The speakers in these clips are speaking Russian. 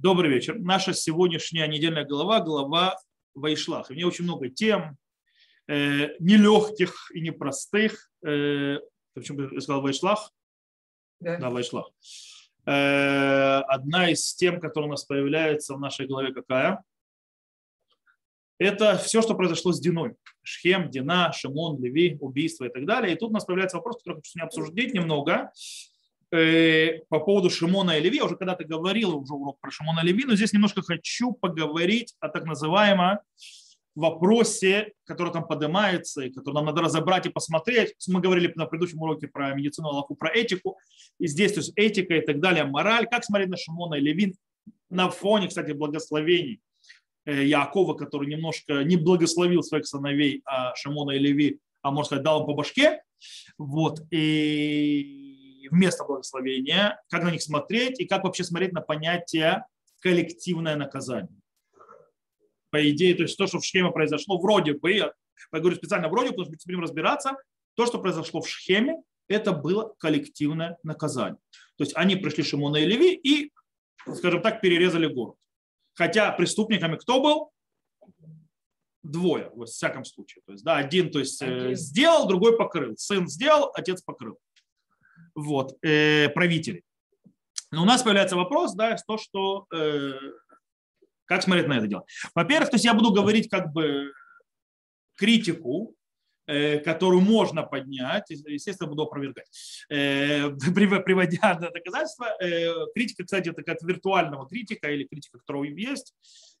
Добрый вечер. Наша сегодняшняя недельная глава – глава Вайшлах. У меня очень много тем, э, нелегких и непростых. Э, почему я сказал Вайшлах? Да, да Вайшлах. Э, одна из тем, которая у нас появляется в нашей голове, какая? Это все, что произошло с Диной. Шхем, Дина, Шимон, Леви, убийство и так далее. И тут у нас появляется вопрос, который хочу обсудить немного. Э, по поводу Шимона и Леви. Я уже когда-то говорил уже урок про Шимона и Леви, но здесь немножко хочу поговорить о так называемом вопросе, который там поднимается, и который нам надо разобрать и посмотреть. Мы говорили на предыдущем уроке про медицину Аллаху, про этику. И здесь то есть этика и так далее, мораль. Как смотреть на Шимона и Леви на фоне, кстати, благословений э, Якова, который немножко не благословил своих сыновей а Шимона и Леви, а можно сказать, дал им по башке. Вот. И вместо благословения, как на них смотреть и как вообще смотреть на понятие коллективное наказание. По идее, то есть то, что в Шхеме произошло, вроде бы, я говорю специально вроде, потому что мы будем разбираться, то, что произошло в Шхеме, это было коллективное наказание. То есть они пришли Шимона и Леви и, скажем так, перерезали город. Хотя преступниками кто был? Двое, во всяком случае. То есть, да, один, то есть, э, один. сделал, другой покрыл. Сын сделал, отец покрыл вот, э, правителей. Но у нас появляется вопрос, да, то, что э, как смотреть на это дело. Во-первых, то есть я буду говорить как бы критику, э, которую можно поднять, естественно, буду опровергать, э, приводя доказательства. Э, критика, кстати, это как виртуального критика или критика, которого есть.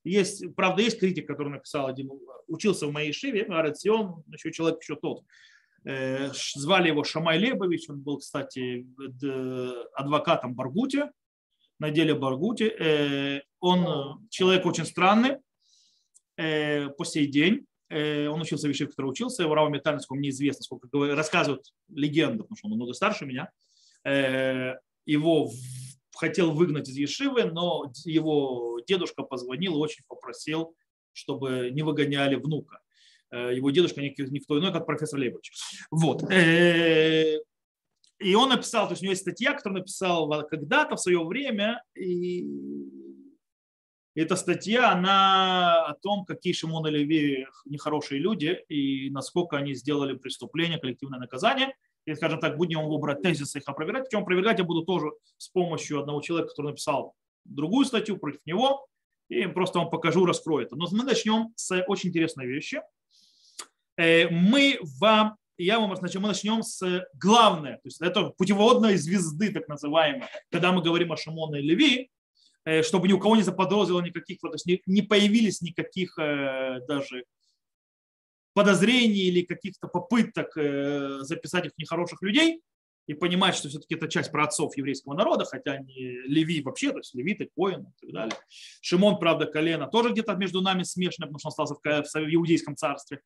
Есть, правда, есть критик, который написал один, учился в моей шиве, Арет Сион, еще человек еще тот, звали его Шамай Лебович, он был, кстати, адвокатом Баргуте, на деле Баргуте. Э, он человек очень странный э, по сей день. Он учился в Ешиве, который учился. Его Рава Метальницкому неизвестно, сколько рассказывают легенды, потому что он много старше меня. Его хотел выгнать из Ешивы, но его дедушка позвонил и очень попросил, чтобы не выгоняли внука. Э, его дедушка никто иной, как профессор Лейбович. Вот. Э, и он написал, то есть у него есть статья, которую написал когда-то в свое время, и эта статья, она о том, какие Шимон и Леви нехорошие люди, и насколько они сделали преступление, коллективное наказание. И, скажем так, будем его брать тезисы их опровергать. Причем опровергать я буду тоже с помощью одного человека, который написал другую статью против него, и просто вам покажу, раскрою это. Но мы начнем с очень интересной вещи – мы вам, я вам значит, мы начнем с главной, то есть это путеводной звезды, так называемой, когда мы говорим о Шимоне и Леви, э, чтобы ни у кого не заподозрило никаких, то есть не появились никаких э, даже подозрений или каких-то попыток записать их нехороших людей, и понимать, что все-таки это часть праотцов еврейского народа, хотя они леви вообще, то есть левиты, коин и так далее. Шимон, правда, колено тоже где-то между нами смешано, потому что он остался в, в иудейском царстве.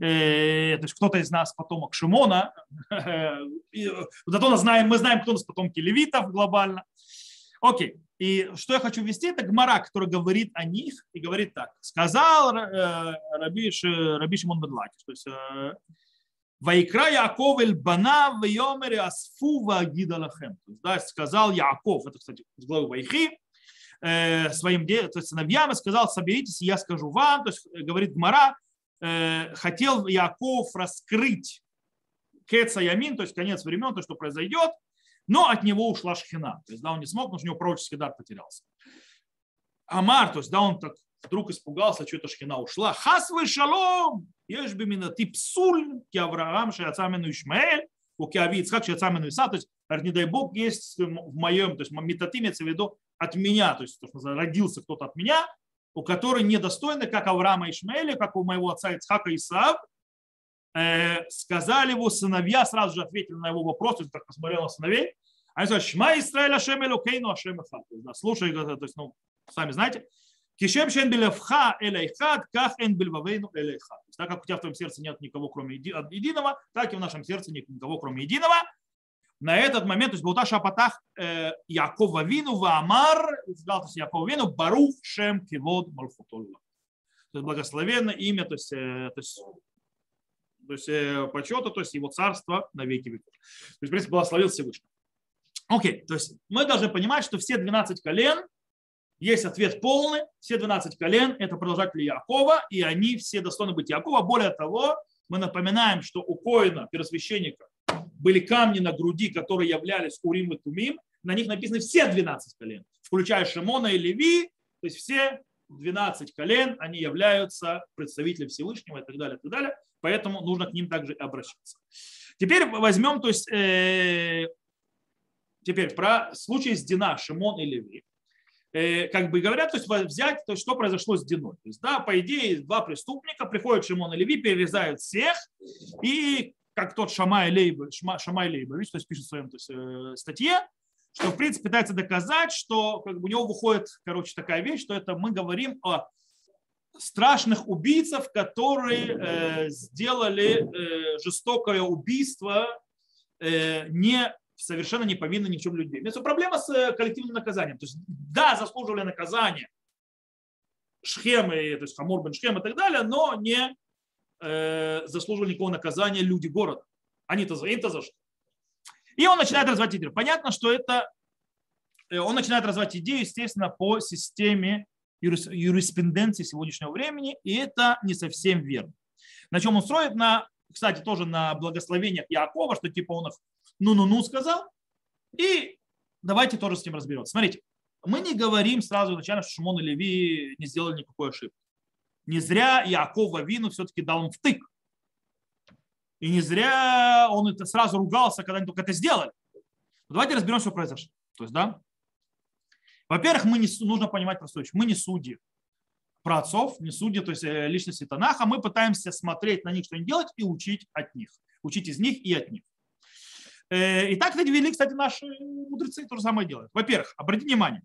Э, то есть кто-то из нас потомок Шимона. Зато мы знаем, мы знаем, кто у нас потомки левитов глобально. Окей. И что я хочу ввести, это Гмара, который говорит о них и говорит так. Сказал э, Раби, Раби Шимон Бедлакиш, то есть э, Вайкра Яков эль бана в йомере асфу вагида лахем. Да, сказал Яков, это, кстати, с главы Вайхи, э, своим то есть сыновьям и сказал, соберитесь, я скажу вам, то есть говорит Гмара, э, хотел Яков раскрыть Кеца Ямин, то есть конец времен, то, что произойдет, но от него ушла шхина. То есть, да, он не смог, потому что у него пророческий дар потерялся. Амар, то есть, да, он так вдруг испугался, что эта шхина ушла. Хас вы шалом! Ешь бы меня ты псуль, ки Авраам, шаяца мену Ишмаэль, у Киави Ицхак, шаяца мену Иса, то есть, не дай Бог, есть в моем, то есть, метаты имеется в виду от меня, то есть, то, что родился кто-то от меня, у которого недостойны, как Авраама Ишмаэля, как у моего отца Ицхака Исаав, э, сказали его сыновья, сразу же ответили на его вопрос, то есть, так посмотрел на сыновей, они сказали, Шма Исраэль Ашем Элокейну Ашем Эхад. Слушай, то есть, ну, сами знаете, Кишем шен белевха элейхад, ках эн бельвавейну элейхад. Так как у тебя в твоем сердце нет никого, кроме единого, так и в нашем сердце нет никого, кроме единого. На этот момент, то есть Баута Шапатах э, Якова Вину Ваамар, сказал то есть Якова Вину, Барух Шем Кивод Малфутулла. То есть благословенное имя, то есть, э, то есть то есть э, почета, то есть его царство на веки веков. То есть, в принципе, благословил Всевышний. Окей, то есть мы должны понимать, что все 12 колен Есть ответ полный. Все 12 колен – это продолжатели Якова, и они все достойны быть Якова. Более того, мы напоминаем, что у Коина, первосвященника, были камни на груди, которые являлись Урим и Тумим. На них написаны все 12 колен, включая Шимона и Леви. То есть все 12 колен, они являются представителями Всевышнего и так далее, и так далее. Поэтому нужно к ним также обращаться. Теперь возьмем, то есть, э, теперь про случай с Дина, Шимон и Леви. Э, как бы говорят, то есть взять, то есть, что произошло с Диной. То есть, да, по идее, два преступника, приходят Шимон и Леви, перерезают всех, и как тот Шамай, Лейб, Шамай Лейбович, то есть пишет в своем то есть, э, статье, что в принципе пытается доказать, что как бы, у него выходит, короче, такая вещь, что это мы говорим о страшных убийцев, которые э, сделали э, жестокое убийство э, не совершенно не повинны ни в чем людей. Проблема с э, коллективным наказанием. То есть, да, заслуживали наказания Шхемы, то есть Хамур бен Шхем и так далее, но не э, заслуживали никакого наказания люди города. Они-то за, им-то за что? И он начинает развивать идею. Понятно, что это э, он начинает развивать идею, естественно, по системе юриспруденции сегодняшнего времени, и это не совсем верно. На чем он строит? На, кстати, тоже на благословениях Якова, что типа он их ну-ну-ну сказал. И давайте тоже с ним разберемся. Смотрите, мы не говорим сразу изначально, что Шимон и Леви не сделали никакой ошибки. Не зря Якова Вину все-таки дал им втык. И не зря он это сразу ругался, когда они только это сделали. Давайте разберем, что произошло. То есть, да, во-первых, мы не, нужно понимать простую вещь. Мы не судьи про отцов, не судьи, то есть э, личности Танаха. Мы пытаемся смотреть на них, что они делают, и учить от них. Учить из них и от них. Э, и так вели, кстати, наши мудрецы то же самое делают. Во-первых, обратите внимание,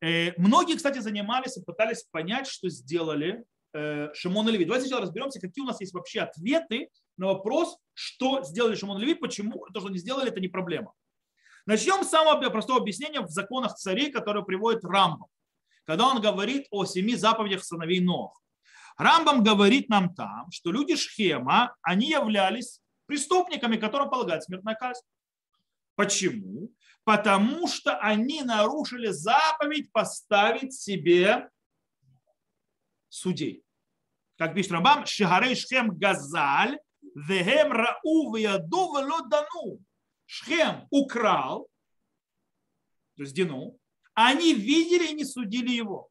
э, многие, кстати, занимались и пытались понять, что сделали э, Шимон и Леви. Давайте сначала разберемся, какие у нас есть вообще ответы на вопрос, что сделали Шимон и Леви, почему то, что они сделали, это не проблема. Начнем с самого простого объяснения в законах царей, которые приводит Рамбам, когда он говорит о семи заповедях сыновей Нох. Рамбам говорит нам там, что люди Шхема, они являлись преступниками, которым полагают смертная казнь. Почему? Потому что они нарушили заповедь поставить себе судей. Как пишет Рамбам, Шигарей Шхем Газаль, Вехем Рау Вяду Велодану. Шхем украл, то есть Дину, они видели и не судили его.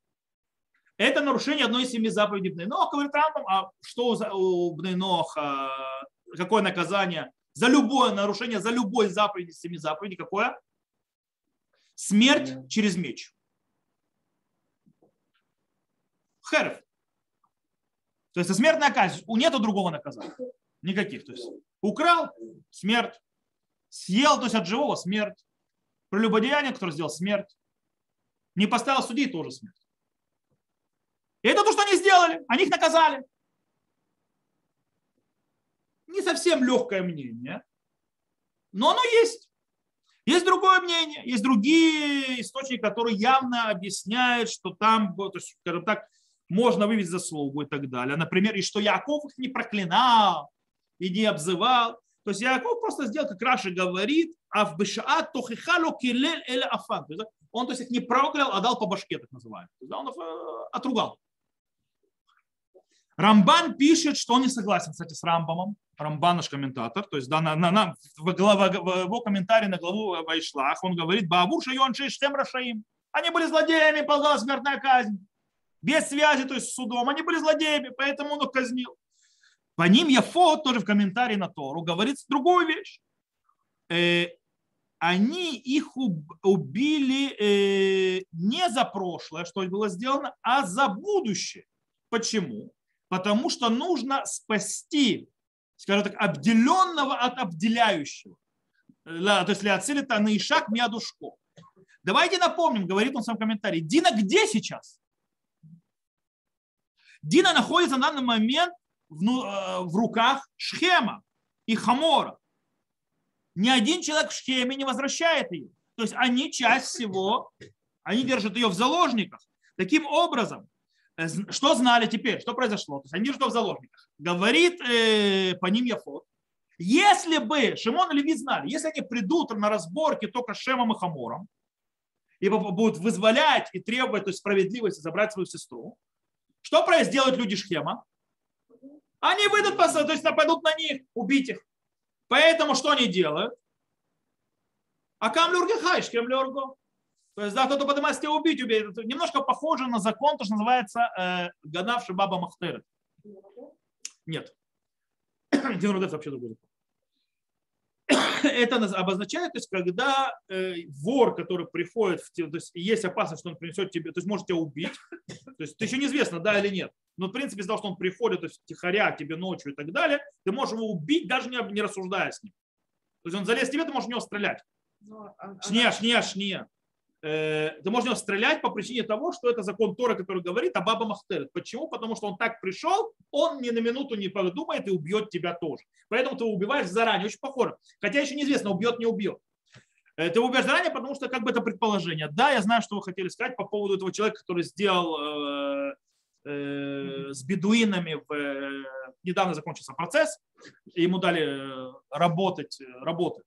Это нарушение одной из семи заповедей Бнейноха, говорит Рамбам, а что у Бнейноха какое наказание за любое нарушение, за любой заповедь из семи заповедей, какое? Смерть yeah. через меч. Херев. То есть смертная казнь. У нету другого наказания. Никаких. То есть украл – смерть. Съел, то есть от живого – смерть. Прелюбодеяние, которое сделал – смерть. Не поставил судей – тоже смерть. И это то, что они сделали. Они их наказали не совсем легкое мнение, но оно есть. Есть другое мнение, есть другие источники, которые явно объясняют, что там, то есть, скажем так, можно вывести заслугу и так далее. Например, и что Яков их не проклинал и не обзывал. То есть Яков просто сделал, как Раша говорит, а в Бешаат тохихало килель эле афан. Он то есть их не проклял, а дал по башке, так называемый. Он их э, отругал. Рамбан пишет, что он не согласен, кстати, с Рамбамом. Рамбан наш комментатор, то есть да, на, на, на, в, глава, в его комментарии на главу Вайшлах, он говорит, Баабур Шайон Шейштем Рашаим. Они были злодеями, полагалась смертная казнь. Без связи, то есть с судом. Они были злодеями, поэтому он их казнил. По ним Яфот тоже в комментарии на Тору говорит другую вещь. Э, они их убили э, не за прошлое, что было сделано, а за будущее. Почему? Потому что нужно спасти скажем так, обделенного от обделяющего. То есть для это на ишак мядушко. Давайте напомним, говорит он в своем комментарии, Дина где сейчас? Дина находится на данный момент в, э, в руках Шхема и Хамора. Ни один человек в Шхеме не возвращает ее. То есть они часть всего, они держат ее в заложниках. Таким образом, что знали теперь? Что произошло? То есть они что в заложниках. Говорит э, по ним Яфот. Если бы Шимон и Леви знали, если они придут на разборки только с Шемом и Хамором, и будут вызволять и требовать то есть, справедливости забрать свою сестру, что сделают люди Шхема? Они выйдут, то есть нападут на них, убить их. Поэтому что они делают? А камлюргехай, шкемлюрго. То есть, да, кто-то поднимается тебя убить, убить. Это немножко похоже на закон, то, что называется э, гадавший баба Махтерет. Нет. Дин вообще другой закон. Это обозначает, то есть, когда э, вор, который приходит, в, то есть есть опасность, что он принесет тебе, то есть может тебя убить, то есть еще неизвестно, да или нет. Но в принципе из-за того, что он приходит, то есть тихоря тебе ночью и так далее, ты можешь его убить, даже не, не рассуждая с ним. То есть он залез в тебе, ты можешь в него стрелять. Но, а, шния, шния, шния. Э, ты можешь него стрелять по причине того, что это закон Тора, который говорит о Баба Махтерет. Почему? Потому что он так пришел, он ни на минуту не подумает и убьет тебя тоже. Поэтому ты убиваешь заранее, очень похоже. Хотя еще неизвестно, убьет, не убьет. Э, ты убьешь заранее, потому что как бы это предположение. Да, я знаю, что вы хотели сказать по поводу этого человека, который сделал э, э, с бедуинами. В, э, недавно закончился процесс, ему дали э, работать, работы.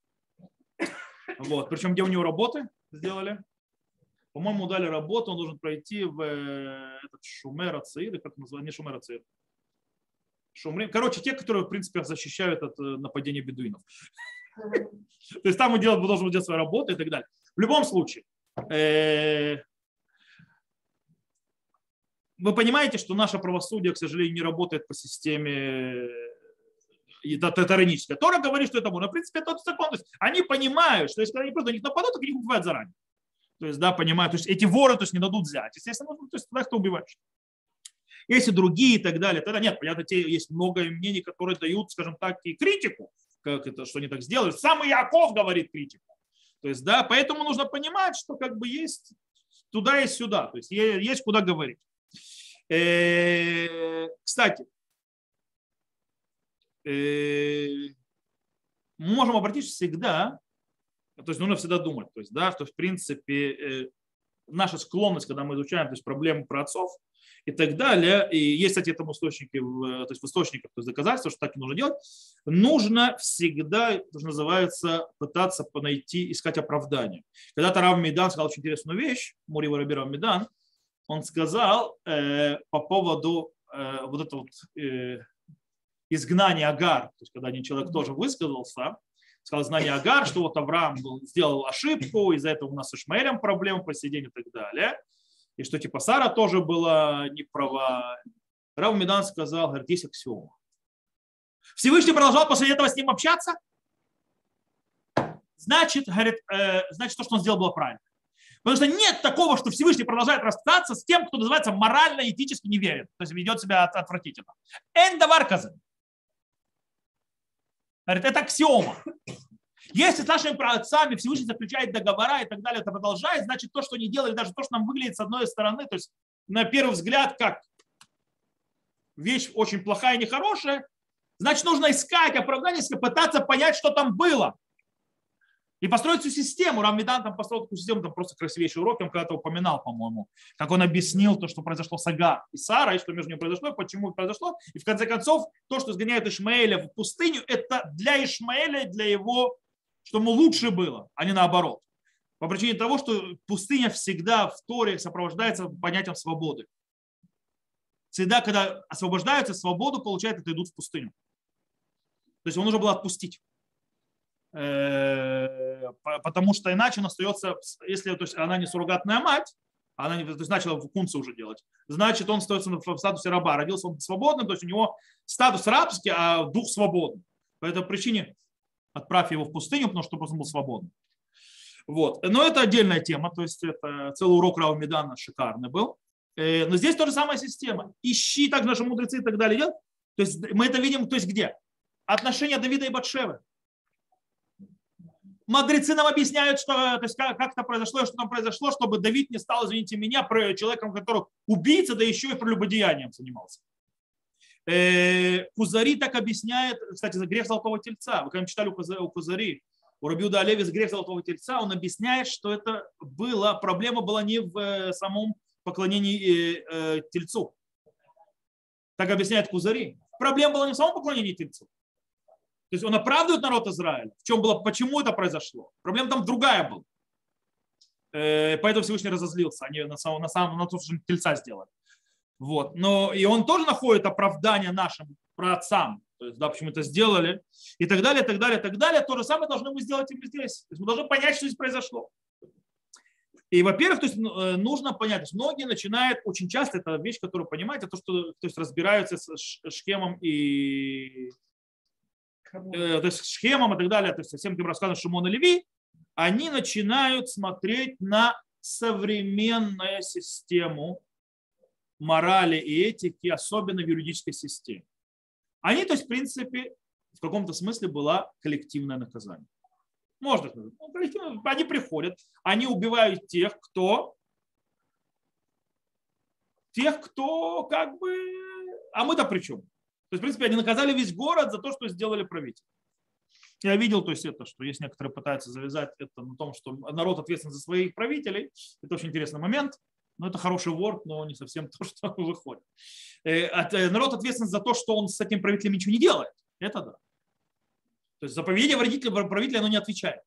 Вот. Причем где у него работы сделали? По-моему, дали работу, он должен пройти в этот Шумер Ацир, как называется, не Шумер Ацир. Шумрим. Короче, те, которые, в принципе, защищают от нападения бедуинов. То есть там он должен делать свою работу и так далее. В любом случае, вы понимаете, что наше правосудие, к сожалению, не работает по системе татаронической. Тора говорит, что это можно. В принципе, это закон. То есть они понимают, что если они просто на них нападут, то их убивают заранее. То есть, да, понимают, то есть эти воры то есть, не дадут взять. Естественно, ну, то есть тогда кто убиваешь? Если другие и так далее, тогда нет, понятно, те, есть много мнений, которые дают, скажем так, и критику, как это, что они так сделают. Сам Яков говорит критику. То есть, да, поэтому нужно понимать, что как бы есть туда и сюда, то есть есть куда говорить. Э, кстати, э, мы можем обратиться всегда, то есть нужно всегда думать, то есть, да, что в принципе э, наша склонность, когда мы изучаем то есть, проблемы про отцов и так далее, и есть, кстати, этому источники, то есть в источниках то есть доказательства, что так и нужно делать, нужно всегда, что называется, пытаться найти, искать оправдание. Когда-то Рав Медан сказал очень интересную вещь, Мури Рав Медан, он сказал э, по поводу э, вот этого вот, э, изгнания Агар, то есть когда один человек тоже высказался, сказал знание Агар, что вот Авраам сделал ошибку, из-за этого у нас с Ишмаэлем проблемы по сей день и так далее, и что типа Сара тоже была не права. Рав Медан сказал, говорит, есть аксиома. Всевышний продолжал после этого с ним общаться, значит, говорит, э, значит, то, что он сделал, было правильно. Потому что нет такого, что Всевышний продолжает расстаться с тем, кто называется морально, этически не верит. То есть ведет себя отвратительно. Эндаварказы. Говорит, это аксиома. Если с нашими праотцами Всевышний заключает договора и так далее, это продолжает, значит, то, что они делали, даже то, что нам выглядит с одной стороны, то есть на первый взгляд, как вещь очень плохая и нехорошая, значит, нужно искать оправдание, пытаться понять, что там было. И построить всю систему. Рамидан там построил такую систему, там просто красивейший урок, я когда-то упоминал, по-моему, как он объяснил то, что произошло с Агар и Сарой, что между ними произошло, почему произошло. И в конце концов, то, что сгоняет Ишмаэля в пустыню, это для Ишмаэля, для его, чтобы ему лучше было, а не наоборот. По причине того, что пустыня всегда в Торе сопровождается понятием свободы. Всегда, когда освобождаются, свободу получают, это идут в пустыню. То есть его нужно было отпустить. Э, потому что иначе он остается, если то есть она не суррогатная мать, она не, то есть начала функцию уже делать, значит он остается в статусе раба. Родился он свободным, то есть у него статус рабский, а дух свободный. По этой причине отправь его в пустыню, потому что он был свободным. Вот. Но это отдельная тема, то есть это целый урок Рау Медана шикарный был. Э, но здесь тоже самая система. Ищи так наши мудрецы и так далее. То есть мы это видим, то есть где? Отношения Давида и Батшевы мудрецы нам объясняют, что, то есть как, как это произошло, что там произошло, чтобы Давид не стал, извините меня, человеком, который убийца, да еще и прелюбодеянием занимался. Э, Кузари так объясняет, кстати, за грех золотого тельца. Вы когда читали у Кузари, у Рабиуда Олеви грех золотого тельца, он объясняет, что это было, проблема была не в э, самом поклонении э, тельцу. Так объясняет Кузари. Проблема была не в самом поклонении тельцу. То есть он оправдывает народ Израиля. В чем было, почему это произошло? Проблема там другая была. Э, поэтому Всевышний разозлился. Они на самом, на самом на то, что тельца сделали. Вот. Но и он тоже находит оправдание нашим праотцам, то есть, да, почему это сделали, и так далее, и так далее, и так далее. То же самое должны мы сделать и мы здесь. То есть мы должны понять, что здесь произошло. И, во-первых, то есть, э, нужно понять, то есть многие начинают, очень часто это вещь, которую понимаете, то, что то есть, разбираются с Шхемом и э, то есть, Шхемом и так далее, то есть, всем тем рассказом Шимона Леви, они начинают смотреть на современную систему морали и этики, особенно в юридической системе. Они, то есть, в принципе, в каком-то смысле была коллективное наказание. Можно сказать. Ну, они приходят, они убивают тех, кто тех, кто как бы... А мы-то при чем? То есть, в принципе, они наказали весь город за то, что сделали правитель. Я видел, то есть это, что есть некоторые пытаются завязать это на том, что народ ответственен за своих правителей. Это очень интересный момент. Но это хороший ворд, но не совсем то, что выходит. Э, э, народ ответственен за то, что он с этим правителем ничего не делает. Это да. То есть за поведение правителя, правителя оно не отвечает.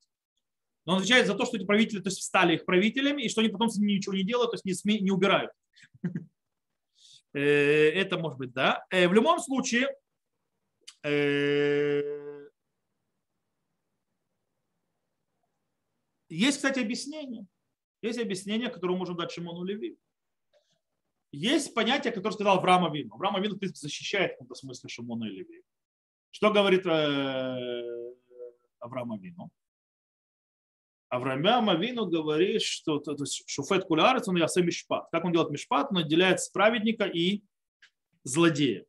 Но он отвечает за то, что эти правители то есть, стали их правителями, и что они потом с ними ничего не делают, то есть не, сме, не убирают. Э, это может быть, да. В любом случае, есть, кстати, объяснение. Есть объяснение, которое можем дать Шимону Леви. Есть понятие, которое сказал Авраам Авин. Авраам Авин, в принципе, защищает в каком-то смысле Шимона и Леви. Что говорит э, Авраам Авину? Авраам Авину говорит, что то, то есть, шуфет кулярец, он ясе мишпат. Как он делает мишпат? Он отделяет праведника и злодея.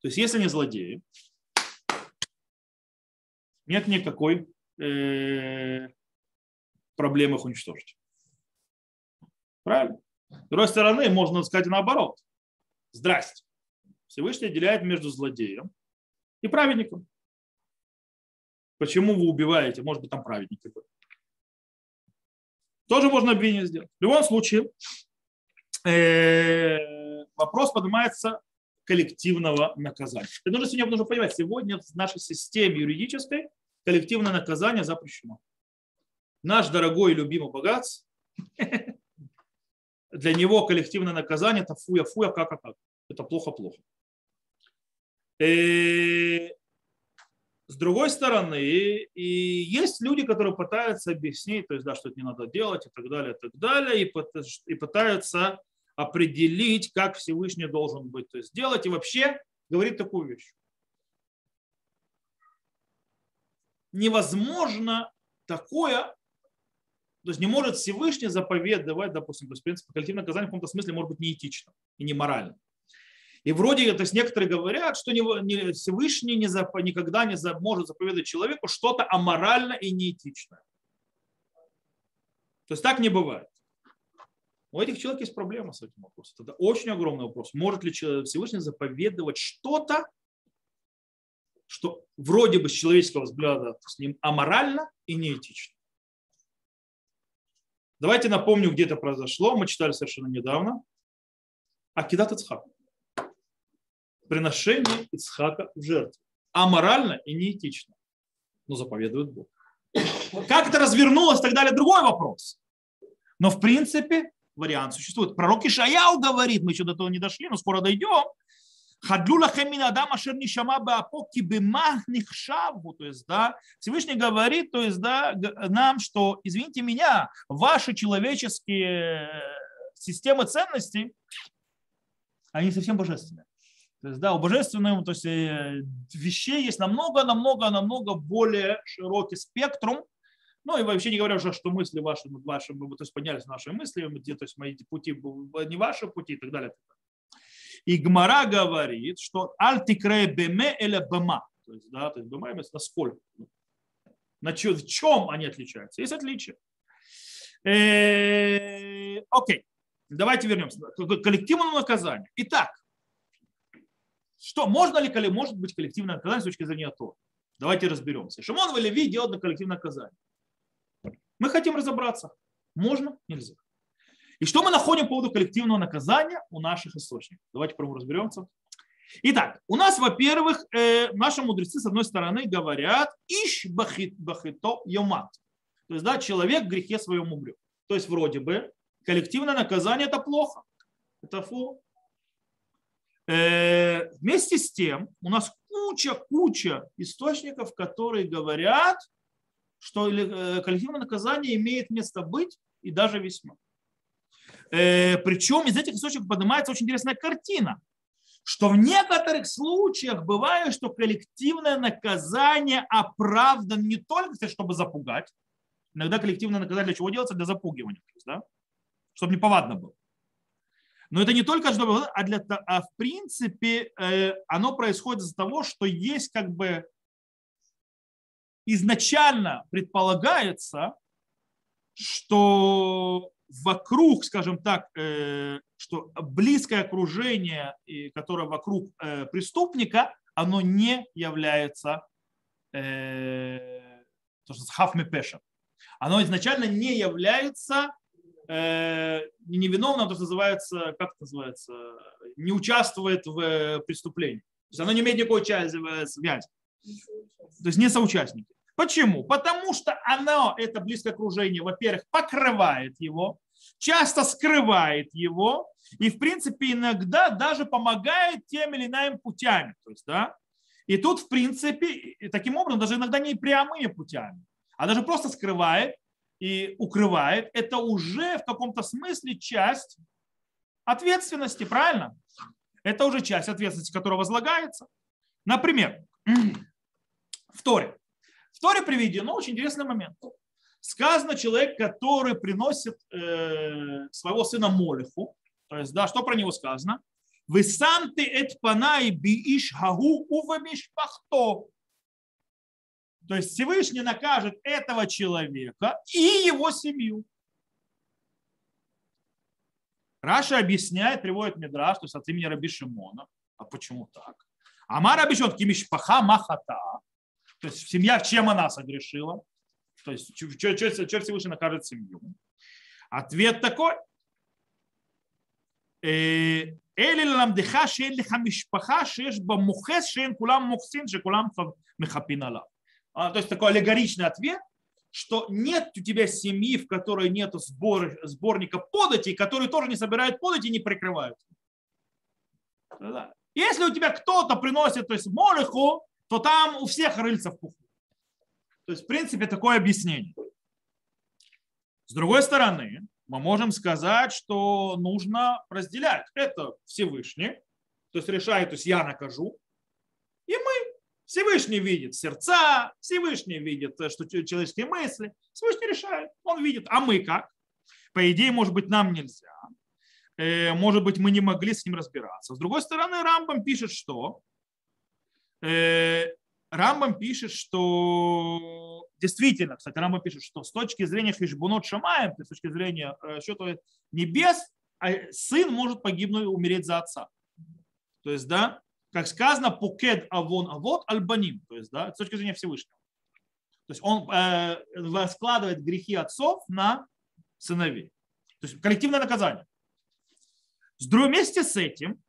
То есть, если не злодеи, нет никакой э, проблемы их уничтожить. Правильно? С другой стороны, можно сказать наоборот. Здрасте. Всевышний отделяет между злодеем и праведником. Почему вы убиваете? Может быть, там праведники были. Тоже можно обвинение сделать. В любом случае, э, вопрос поднимается коллективного наказания. Это нужно сегодня нужно понимать, сегодня в нашей системе юридической коллективное наказание запрещено. Наш дорогой и любимый богатство для него коллективное наказание это фуя-фуя, как-как. Это плохо-плохо. Э, с другой стороны, и есть люди, которые пытаются объяснить, то есть, да, что это не надо делать и так далее, и так далее, и пытаются определить, как Всевышний должен быть, то есть делать, и вообще говорит такую вещь. Невозможно такое то есть не может Всевышний заповедовать, допустим, то есть, в принципе, коллективное наказание в каком-то смысле может быть неэтично и не морально. И вроде, то есть некоторые говорят, что Всевышний не зап, никогда не за, может заповедать человеку что-то аморально и неэтичное. То есть так не бывает. У этих человек есть проблема с этим вопросом. Это очень огромный вопрос. Может ли Всевышний заповедовать что-то, что вроде бы с человеческого взгляда с ним аморально и неэтично? Давайте напомню, где это произошло. Мы читали совершенно недавно. Акидат Ицхак. Приношение Ицхака в жертву. Аморально и неэтично. Но заповедует Бог. Как это развернулось, так далее, другой вопрос. Но в принципе вариант существует. Пророк Ишаяу говорит, мы еще до этого не дошли, но скоро дойдем, Хадлю лахем мин адам ашер нишама баапо кибема нихшаву. То есть, да, Всевышний говорит, то есть, да, нам, что, извините меня, ваши человеческие системы ценностей, они совсем божественные. То есть, да, у божественного, то есть, э, вещей есть намного, намного, намного более широкий спектрум, ну и вообще не говоря уже, что мысли ваши, ваши то есть, поднялись наши мысли, где, то есть мои пути не ваши пути и так далее. И Гмара говорит, что альтикре беме или бема. То есть, да, то есть бема имеется насколько. На чем, в чем они отличаются? Есть отличия. Э, окей, давайте вернемся к коллективному наказанию. Итак, что, можно ли, может быть коллективное наказание с точки зрения то? Давайте разберемся. Шимон Валеви делает на коллективное наказание. Мы хотим разобраться. Можно, нельзя. И что мы находим по поводу коллективного наказания у наших источников? Давайте пробуем разберемся. Итак, у нас, во-первых, э, наши мудрецы, с одной стороны, говорят «иш бахит, бахито йомат». То есть, да, человек в грехе своем умрет. То есть вроде бы коллективное наказание это плохо. Это фу. Э, вместе с тем у нас куча-куча источников, которые говорят, что э, коллективное наказание имеет место быть и даже весьма. Э, причем из этих источников поднимается очень интересная картина, что в некоторых случаях бывает, что коллективное наказание оправдано не только, чтобы запугать, иногда коллективное наказание для чего делается? Для запугивания, да? чтобы неповадно было. Но это не только чтобы, а, для, а в принципе э, оно происходит из-за того, что есть как бы изначально предполагается, что вокруг, скажем так, э, что близкое окружение, которое вокруг э, преступника, оно не является то, что хафмепеша. Оно изначально не является невиновным, то, что называется, как это называется, не участвует в преступлении. То есть оно не имеет никакой связи. То есть не соучастники. Почему? Потому что оно, это близкое окружение, во-первых, покрывает его, часто скрывает его и, в принципе, иногда даже помогает тем или иным путями. То есть, да? И тут, в принципе, таким образом, даже иногда не прямыми путями, а даже просто скрывает и укрывает. Это уже в каком-то смысле часть ответственности, правильно? Это уже часть ответственности, которая возлагается. Например, в Торе. В Торе приведено очень интересный момент. Сказано человек, который приносит э, своего сына Молиху. То есть, да, что про него сказано? Вы сам ты эт панай бииш хагу увамишпахто. То есть Всевышний накажет этого человека и его семью. Раша объясняет, приводит Мидраш, что есть от имени Раби Шимона. А почему так? Ама Раби Шимон, кимишпаха махата. То есть семья, чем она согрешила? То есть что что Всевышний накажет семью. Ответ такой. Э, Эли ламдеха шен лиха мишпаха шеш ба мухес шен кулам мухсин ше кулам мехапин алав. То есть такой аллегоричный ответ, что нет у тебя семьи, в которой нет сбор, сборника податей, которые тоже не собирают подати и не прикрывают. Если у тебя кто-то приносит то есть, молиху, то там у всех рыльца в пуху. То есть, в принципе, такое объяснение. С другой стороны, мы можем сказать, что нужно разделять. Это Всевышний, то есть решает, то есть я накажу. Всевышний видит сердца, Всевышний видит, э, что человеческие мысли, Всевышний решает, он видит. А мы как? По идее, может быть, нам нельзя. Э, может быть, мы не могли с ним разбираться. С другой стороны, Рамбам пишет, что Э, Рамбам пишет, что действительно, кстати, Рамбам пишет, что с точки зрения хишбунот шамаем, с точки зрения счета небес, а сын может погибнуть, умереть за отца. То есть, да, как сказано, пукед авон авод альбаним, то есть, да, с точки зрения Всевышнего. То есть он э, складывает грехи отцов на сыновей. То есть коллективное наказание. С вместе с этим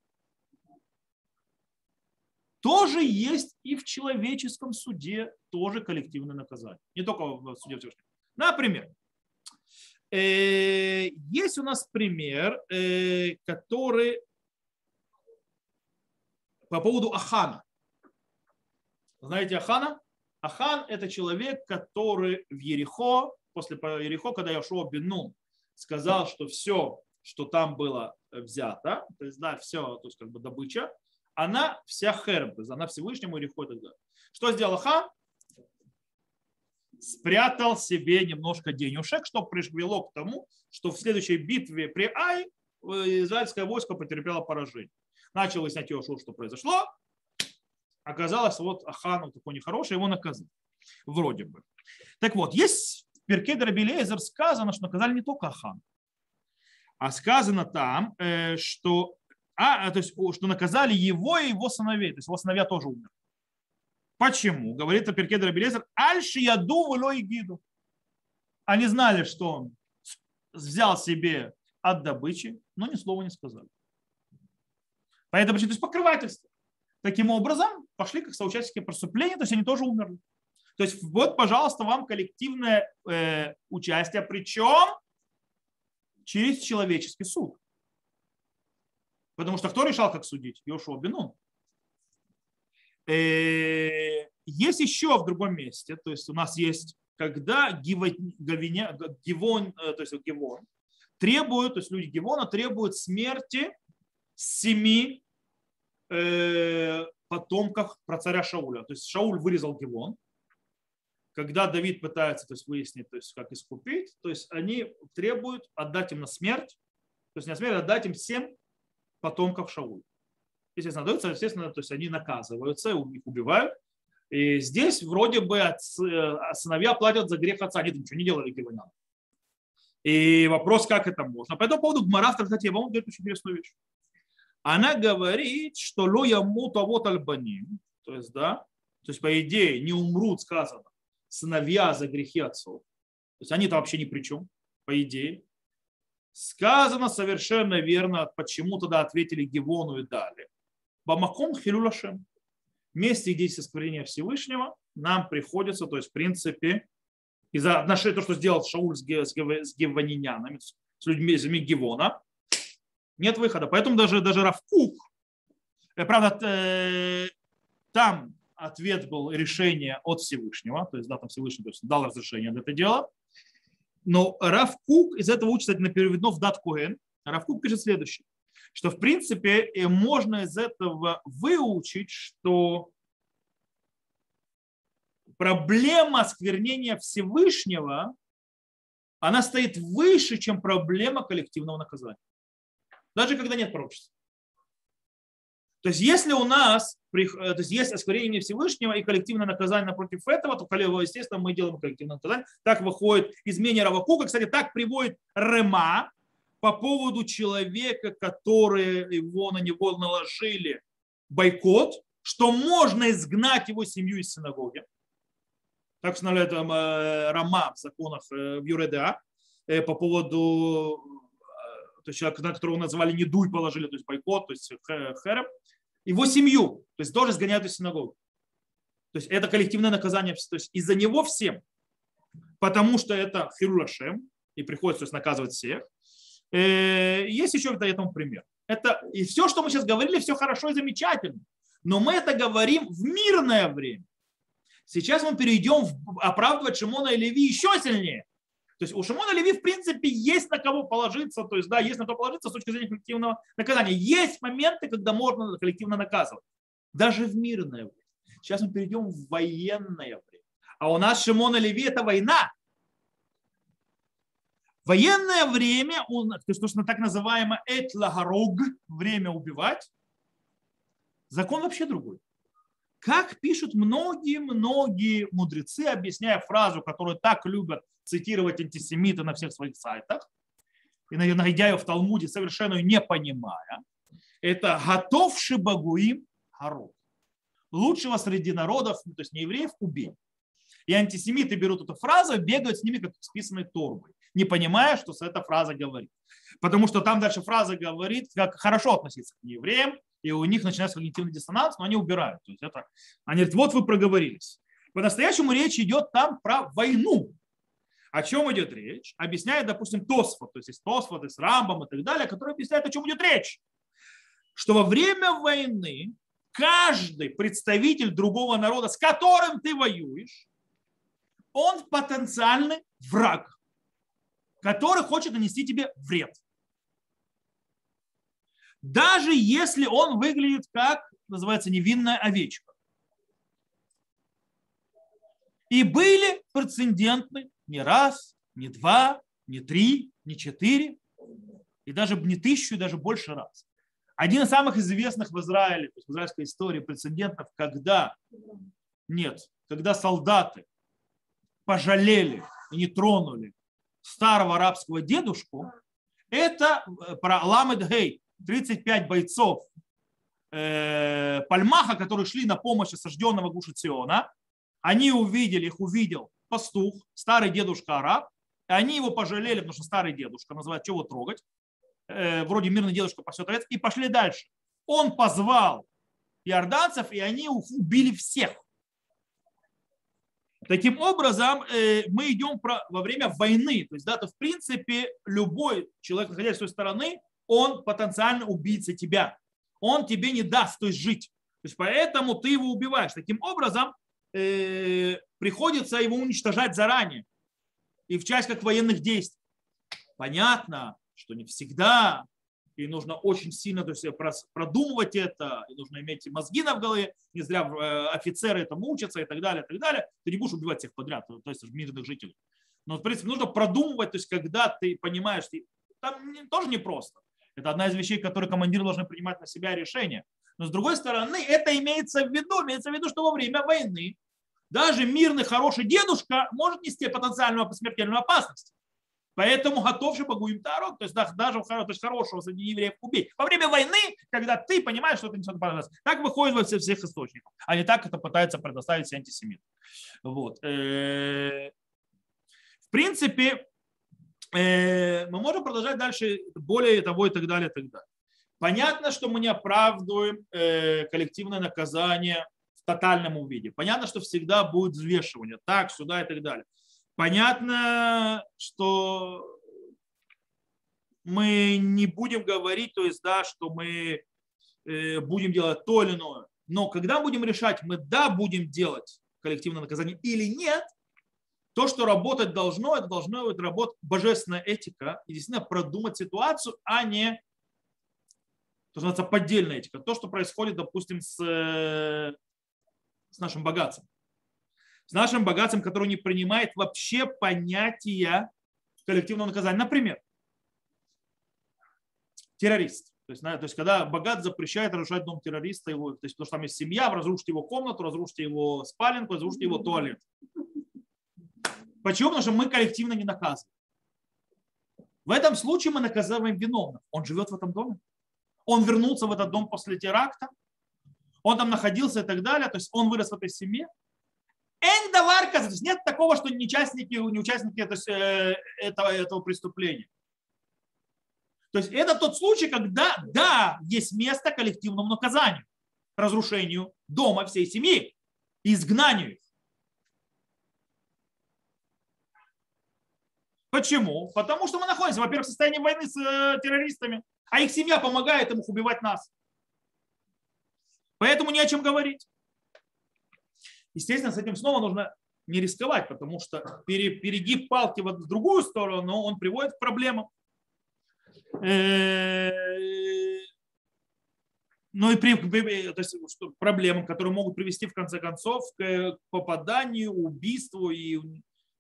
тоже есть и в человеческом суде тоже коллективное наказание. Не только в суде Всевышнего. Например, э, есть у нас пример, э, который по поводу Ахана. Знаете Ахана? Ахан – это человек, который в Ерехо, после Ерехо, когда Яшуа бен сказал, что все, что там было взято, то есть, да, все, то есть, как бы добыча, она вся херб, она Всевышнему Ириху и так далее. Что сделал Ха? Спрятал себе немножко денежек, что привело к тому, что в следующей битве при Ай израильское войско потерпело поражение. Начал выяснять Иошуа, что произошло. Оказалось, вот Ахан вот такой нехороший, его наказали. Вроде бы. Так вот, есть в Перке Драбелезер сказано, что наказали не только Ахан, а сказано там, э, что а, то есть, что наказали его и его сыновей. То есть его сыновья тоже умерли. Почему? Говорит Аперкедр Абелезер, Альши яду вло и гиду. Они знали, что он взял себе от добычи, но ни слова не сказали. Поэтому, то есть покрывательство. Таким образом, пошли как соучастники преступления, то есть они тоже умерли. То есть вот, пожалуйста, вам коллективное э, участие, причем через человеческий суд. Потому что кто решал, как судить? Йошуа Бенун. Э, есть еще в другом месте, то есть у нас есть, когда Гивоня, Гивон, э, то есть Гивон требуют, то есть люди Гивона требуют смерти семи э, потомков про царя Шауля. То есть Шауль вырезал Гивон. Когда Давид пытается то есть, выяснить, то есть, как искупить, то есть они требуют отдать им на смерть, то есть не на смерть, а отдать им семь потомков Шауля. Естественно, даются, естественно, то есть они наказываются, их убивают. И здесь вроде бы э, сыновья платят за грех отца. Они ничего не делали Гивонам. И вопрос, как это можно. По этому поводу Гмара в Трактате Явам говорит очень интересную вещь. Она говорит, что ло ямут авот альбаним, то есть, да, то есть, по идее, не умрут, сказано, сыновья за грехи отцов. То есть они-то вообще ни при чем, по идее. Сказано совершенно верно, почему тогда ответили Гивону и дали. Бамаком хилюлашем. Месте, где есть осквернение Всевышнего, нам приходится, то есть, в принципе, из-за отношения, то, что сделал Шауль с, с, с людьми, с людьми Гевона, нет выхода. Поэтому даже, даже Равкук, э, правда, э, там ответ был решение от Всевышнего, то есть да, там Всевышний то есть, дал разрешение на это дело. Но Равкук из этого учится на переведено в Дат Коэн. Равкук пишет следующее, что в принципе э, можно из этого выучить, что проблема осквернения Всевышнего, она стоит выше, чем проблема коллективного наказания. Даже когда нет пророчества. То есть если у нас э, то есть есть осквернение Всевышнего и коллективное наказание напротив этого, то, естественно, мы делаем коллективное наказание. Так выходит из мнения Равакука. Кстати, так приводит Рема по поводу человека, который его на него наложили бойкот, что можно изгнать его семью из синагоги так устанавливает э, Рама в законах э, в Юреда по поводу то есть человека, которого называли не дуй положили, то есть бойкот, то есть херем, его семью, то есть тоже сгоняют из синагоги. То есть это коллективное наказание, то есть из-за него всем, потому что это хирулашем, и приходится то есть, наказывать всех. Есть еще этому пример. Это, и все, что мы сейчас говорили, все хорошо и замечательно. Но мы это говорим в мирное время. Сейчас мы перейдем в оправдывать Шимона и Леви еще сильнее. То есть у Шимона Леви, в принципе, есть на кого положиться, то есть, да, есть на кого положиться с точки зрения коллективного наказания. Есть моменты, когда можно коллективно наказывать. Даже в мирное время. Сейчас мы перейдем в военное время. А у нас Шимона Леви – это война. Военное время, то есть то, что так называемое этлагорог, время убивать, закон вообще другой. Как пишут многие-многие мудрецы, объясняя фразу, которую так любят цитировать антисемиты на всех своих сайтах, и найдя ее в Талмуде, совершенно не понимая, это «готовши багуим город». Лучшего среди народов, то есть не евреев, убей. И антисемиты берут эту фразу и бегают с ними, как с писанной торбой, не понимая, что эта фраза говорит. Потому что там дальше фраза говорит, как хорошо относиться к евреям, и у них начинается когнитивный диссонанс, но они убирают. То есть это, они говорят, вот вы проговорились. По-настоящему речь идет там про войну. О чем идет речь? Объясняет, допустим, Тосфот, то есть есть Тосфот, есть Рамбам и так далее, который объясняет, о чем идет речь. Что во время войны каждый представитель другого народа, с которым ты воюешь, он потенциальный враг, который хочет нанести тебе вред даже если он выглядит как, называется, невинная овечка. И были прецедентны не раз, не два, не три, не четыре, и даже не тысячу, и даже больше раз. Один из самых известных в Израиле, в израильской истории прецедентов, когда нет, когда солдаты пожалели и не тронули старого арабского дедушку, это э, про Ламед Гей, 35 бойцов э, Пальмаха, которые шли на помощь осажденного Гушициона, они увидели, их увидел пастух, старый дедушка араб, они его пожалели, потому что старый дедушка, называют, чего трогать, э, вроде мирный дедушка пасет овец, и пошли дальше. Он позвал иорданцев, и они убили всех. Таким образом, э, мы идем во время войны. То есть, да, то в принципе любой человек, находящийся с той стороны, он потенциально убийца тебя. Он тебе не даст то есть, жить. То есть, поэтому ты его убиваешь. Таким образом, э, приходится его уничтожать заранее. И в часть как военных действий. Понятно, что не всегда и нужно очень сильно то есть, продумывать это, и нужно иметь мозги на в голове, не зря э, офицеры этому учатся и так далее, и так далее. Ты не будешь убивать всех подряд, то есть мирных жителей. Но, в принципе, нужно продумывать, то есть когда ты понимаешь, там тоже непросто. Это одна из вещей, которые командиры должны принимать на себя решение. Но с другой стороны, это имеется в виду, имеется в виду, что во время войны даже мирный хороший дедушка может нести потенциальную смертельную опасность. Поэтому готовши Богу тарок, то есть даже то есть хорошего среди евреев убить. Во время войны, когда ты понимаешь, что это несет опасность. Так выходит во всех, всех источниках, а не так это пытается предоставить антисемит. Вот. Э, в принципе, мы можем продолжать дальше более того и так далее, и так далее. Понятно, что мы не оправдываем э, коллективное наказание в тотальном виде. Понятно, что всегда будет взвешивание, так, сюда и так далее. Понятно, что мы не будем говорить, то есть, да, что мы э, будем делать то или иное. Но когда будем решать, мы да, будем делать коллективное наказание или нет, то, что работать должно, это должно быть работать божественная этика и действительно продумать ситуацию, а не то, что называется поддельная этика. То, что происходит, допустим, с, с нашим богатством с нашим богатством, который не принимает вообще понятия коллективного наказания. Например, террорист. То есть, то есть, когда богат запрещает разрушать дом террориста, его, то есть, потому что там есть семья, разрушите его комнату, разрушите его спаленку, разрушите его туалет. Почему? Потому что мы коллективно не наказываем. В этом случае мы наказываем виновных. Он живет в этом доме. Он вернулся в этот дом после теракта. Он там находился и так далее. То есть он вырос в этой семье. Эндоварка, то есть нет такого, что не участники, не участники то есть, э, этого, этого преступления. То есть это тот случай, когда, да, есть место коллективному наказанию, разрушению дома всей семьи, изгнанию Почему? Потому что мы находимся, во-первых, в состоянии войны с э, террористами, а их семья помогает им убивать нас. Поэтому не о чем говорить. Естественно, с этим снова нужно не рисковать, потому что перегиб палки в другую сторону, он приводит к проблемам. Э, ну и при, то есть, проблемам, которые могут привести в конце концов к попаданию, убийству и,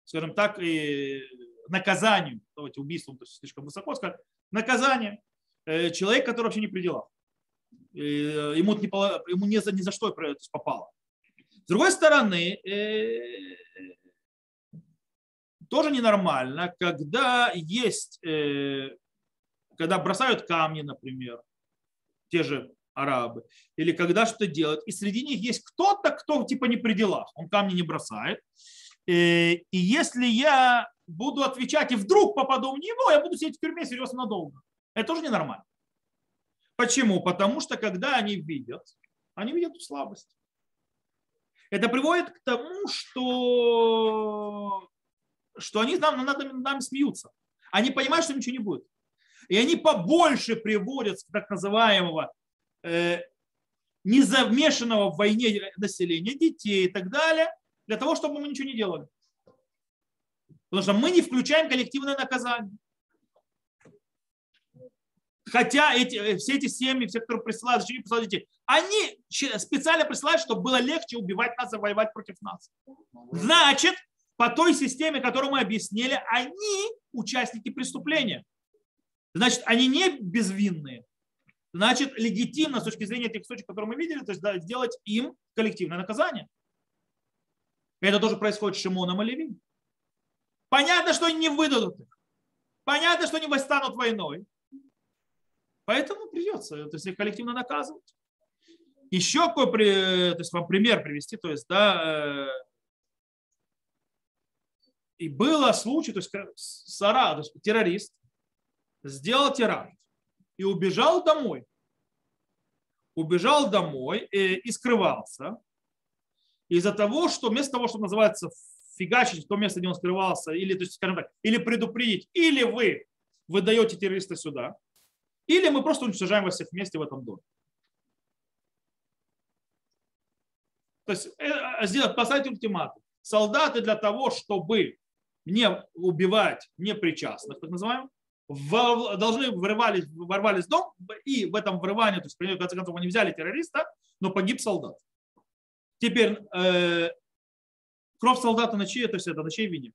скажем так, и наказанию. Давайте убийством то есть слишком высоко сказать. Наказание. Э, человек, который вообще не при делах. Э, ему, не, ему не, за, ни за что попало. С другой стороны, э, тоже ненормально, когда есть, когда бросают камни, например, те же арабы, или когда что-то делают, и среди них есть кто-то, кто типа не при делах, он камни не бросает. И если я буду отвечать и вдруг попаду в него, я буду сидеть в тюрьме серьезно надолго. Это тоже ненормально. Почему? Потому что когда они видят, они видят слабость. Это приводит к тому, что, что они нам, над, нами смеются. Они понимают, что ничего не будет. И они побольше приводят так называемого э, незамешанного в войне населения, детей и так далее, для того, чтобы мы ничего не делали. Потому что мы не включаем коллективное наказание. Хотя эти, э, все эти семьи, все, которые присылают, защитники присылают детей, они специально присылают, чтобы было легче убивать нас и воевать против нас. Значит, по той системе, которую мы объяснили, они участники преступления. Значит, они не безвинные. Значит, легитимно с точки зрения тех случаев, которые мы видели, то есть да, сделать им коллективное наказание. Это тоже происходит с Шимоном и Леви. Понятно, что они не выдадут их. Понятно, что они восстанут войной. Поэтому придется то есть, их коллективно наказывать. Еще какой то есть, вам пример привести, то есть, да, э, и было случай, то есть Сара, то есть террорист, сделал теракт и убежал домой. Убежал домой и, и скрывался из-за того, что вместо того, что называется фигачить в то место, где он скрывался, или, то есть, скажем так, или предупредить, или вы выдаете террориста сюда, или мы просто уничтожаем вас всех вместе в этом доме. То есть э, э, сделать, поставить ультиматум. Солдаты для того, чтобы не убивать непричастных, так называемых, должны врывались, ворвались в дом, и в этом врывании, то есть, в конце концов, они взяли террориста, но погиб солдат. Теперь, э, кровь солдата на чьей, то есть это на чьей вине?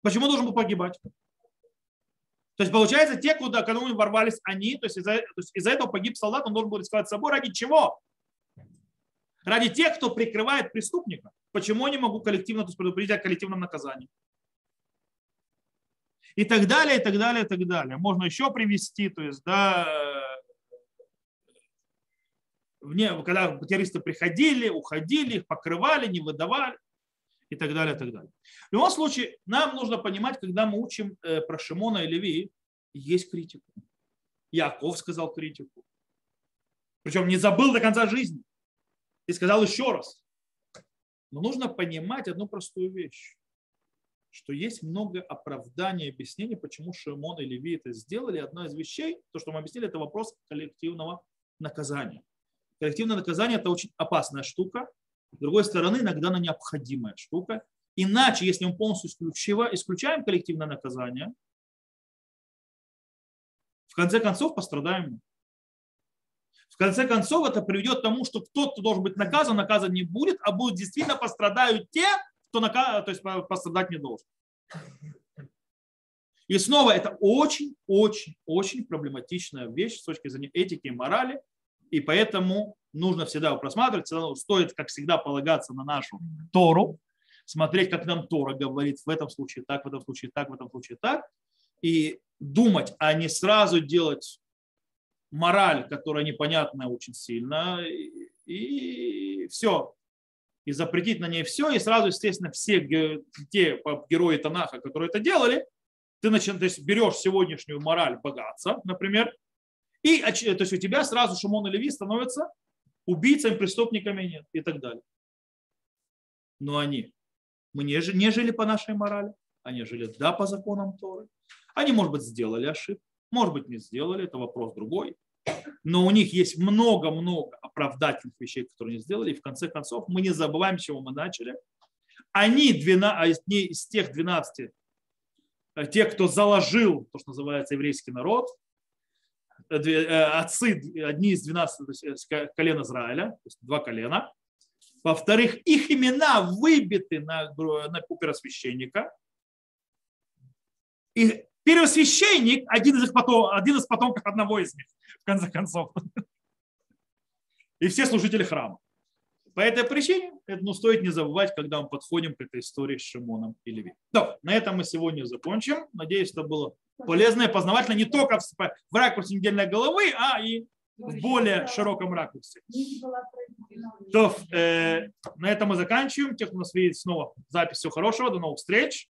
Почему должен был погибать? То есть получается, те, куда, когда ворвались они, то есть из-за, из этого погиб солдат, он должен был рисковать собой. Ради чего? Ради тех, кто прикрывает преступника. Почему я не могу коллективно то есть, предупредить о коллективном наказании? И так далее, и так далее, и так далее. Можно еще привести, то есть, да, вне, когда террористы приходили, уходили, их покрывали, не выдавали и так далее, и так далее. В любом случае, нам нужно понимать, когда мы учим э, про Шимона и Леви, есть критику. Яков сказал критику. Причем не забыл до конца жизни. И сказал еще раз. Но нужно понимать одну простую вещь, что есть много оправданий и объяснений, почему Шимон и Леви это сделали. Одна из вещей, то, что мы объяснили, это вопрос коллективного наказания. Коллективное наказание – это очень опасная штука, с другой стороны, иногда она необходимая штука. Иначе, если мы полностью исключаем коллективное наказание, в конце концов пострадаем. В конце концов, это приведет к тому, что кто-то должен быть наказан, наказан не будет, а будут действительно пострадают те, кто наказ... то есть пострадать не должен. И снова это очень-очень-очень проблематичная вещь с точки зрения этики и морали, и поэтому нужно всегда его просматривать, стоит, как всегда, полагаться на нашу Тору, смотреть, как нам Тора говорит в этом случае так, в этом случае так, в этом случае так, и думать, а не сразу делать мораль, которая непонятная очень сильно, и, и все, и запретить на ней все, и сразу, естественно, все те герои Танаха, которые это делали, ты начинаешь, то есть берешь сегодняшнюю мораль богатства, например, и то есть у тебя сразу Шимон и Леви становятся убийцами, преступниками нет и так далее. Но они, мы не, не жили по нашей морали, они жили да по законам Торы. Они, может быть, сделали ошибку, может быть, не сделали, это вопрос другой. Но у них есть много-много оправдательных вещей, которые они сделали. И в конце концов, мы не забываем, с чего мы начали. Они, 12, одни из тех 12, э, те, кто заложил то, что называется еврейский народ, отцы, одни из 12 колен Израиля, то есть два колена. Во-вторых, их имена выбиты на, на первосвященника. И первосвященник один из, их потом, один из потомков одного из них, в конце концов. И все служители храма. По этой причине это ну, стоит не забывать, когда мы подходим к этой истории с Шимоном и Леви. Да, на этом мы сегодня закончим. Надеюсь, это было полезно и познавательно не только в, в ракурсе недельной головы, а и в более широком ракурсе. То, э, на этом мы заканчиваем. Тех, кто нас видит снова запись, всего хорошего. До новых встреч.